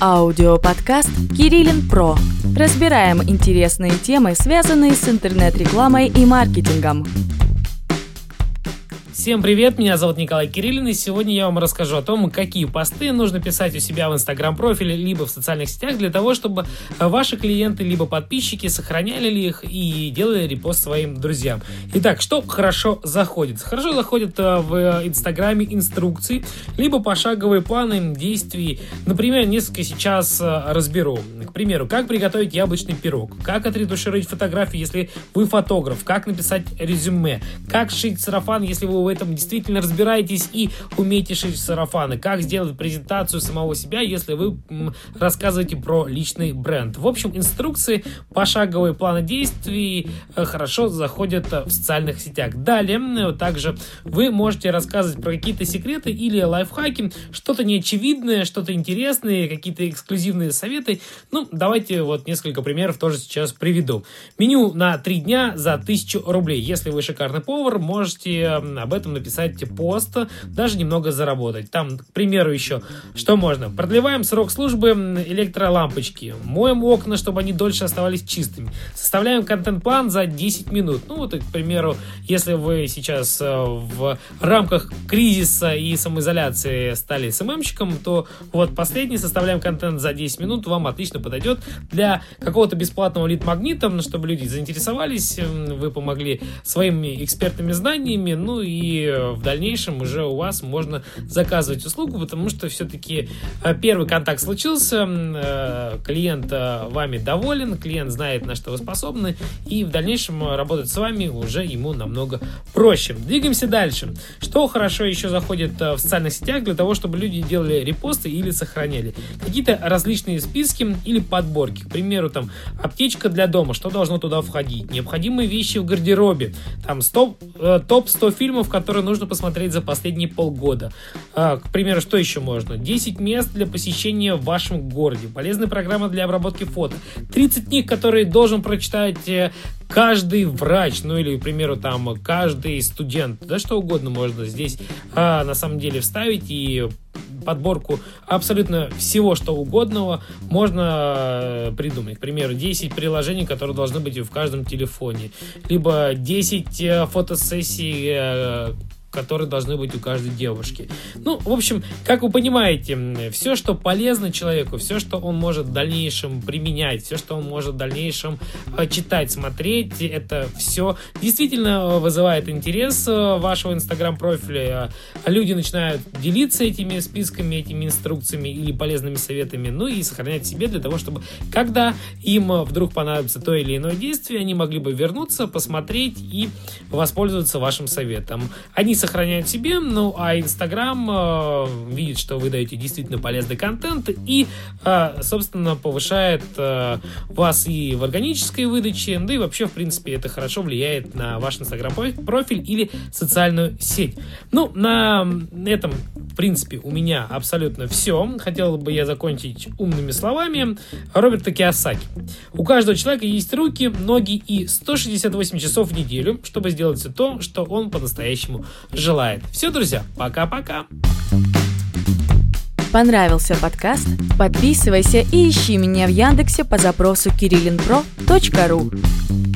Аудиоподкаст «Кириллин Про». Разбираем интересные темы, связанные с интернет-рекламой и маркетингом. Всем привет, меня зовут Николай Кириллин, и сегодня я вам расскажу о том, какие посты нужно писать у себя в инстаграм-профиле, либо в социальных сетях, для того, чтобы ваши клиенты, либо подписчики сохраняли ли их и делали репост своим друзьям. Итак, что хорошо заходит? Хорошо заходит э, в инстаграме инструкции, либо пошаговые планы действий. Например, несколько сейчас э, разберу. К примеру, как приготовить яблочный пирог, как отретушировать фотографию, если вы фотограф, как написать резюме, как шить сарафан, если вы этом действительно разбираетесь и умеете шить сарафаны. Как сделать презентацию самого себя, если вы рассказываете про личный бренд. В общем, инструкции, пошаговые планы действий э, хорошо заходят э, в социальных сетях. Далее, также вы можете рассказывать про какие-то секреты или лайфхаки, что-то неочевидное, что-то интересное, какие-то эксклюзивные советы. Ну, давайте вот несколько примеров тоже сейчас приведу. Меню на 3 дня за 1000 рублей. Если вы шикарный повар, можете об этом написать пост, даже немного заработать. Там, к примеру, еще, что можно? Продлеваем срок службы электролампочки, моем окна, чтобы они дольше оставались чистыми, составляем контент-план за 10 минут. Ну, вот, к примеру, если вы сейчас э, в рамках кризиса и самоизоляции стали СММщиком, то вот последний составляем контент за 10 минут, вам отлично подойдет для какого-то бесплатного лид-магнита, чтобы люди заинтересовались, вы помогли своими экспертными знаниями, ну и Э, в дальнейшем уже у вас можно заказывать услугу, потому что все-таки э, первый контакт случился, э, клиент вами доволен, клиент знает, на что вы способны, и в дальнейшем работать с вами уже ему намного проще. Двигаемся дальше. Что хорошо еще заходит в социальных сетях для того, чтобы люди делали репосты или сохраняли? Какие-то различные списки или подборки. К примеру, там аптечка для дома, что должно туда входить? Необходимые вещи в гардеробе. Там топ-100 фильмов, которые нужно посмотреть за последние полгода. А, к примеру, что еще можно? 10 мест для посещения в вашем городе. Полезная программа для обработки фото. 30 книг, которые должен прочитать э, каждый врач, ну или, к примеру, там каждый студент, да что угодно можно здесь а, на самом деле вставить и подборку абсолютно всего, что угодного можно э, придумать. К примеру, 10 приложений, которые должны быть в каждом телефоне. Либо 10 э, фотосессий э, которые должны быть у каждой девушки. Ну, в общем, как вы понимаете, все, что полезно человеку, все, что он может в дальнейшем применять, все, что он может в дальнейшем э, читать, смотреть, это все действительно вызывает интерес э, вашего инстаграм-профиля. Люди начинают делиться этими списками, этими инструкциями или полезными советами, ну и сохранять себе для того, чтобы когда им вдруг понадобится то или иное действие, они могли бы вернуться, посмотреть и воспользоваться вашим советом. Они сохраняют себе, ну а Инстаграм э, видит, что вы даете действительно полезный контент и, э, собственно, повышает э, вас и в органической выдаче, да и вообще, в принципе, это хорошо влияет на ваш Инстаграм профиль или социальную сеть. Ну, на этом, в принципе, у меня абсолютно все. Хотел бы я закончить умными словами Роберта Киосаки. У каждого человека есть руки, ноги и 168 часов в неделю, чтобы сделать все то, что он по-настоящему желает. Все, друзья, пока-пока. Понравился подкаст? Подписывайся и ищи меня в Яндексе по запросу kirillinpro.ru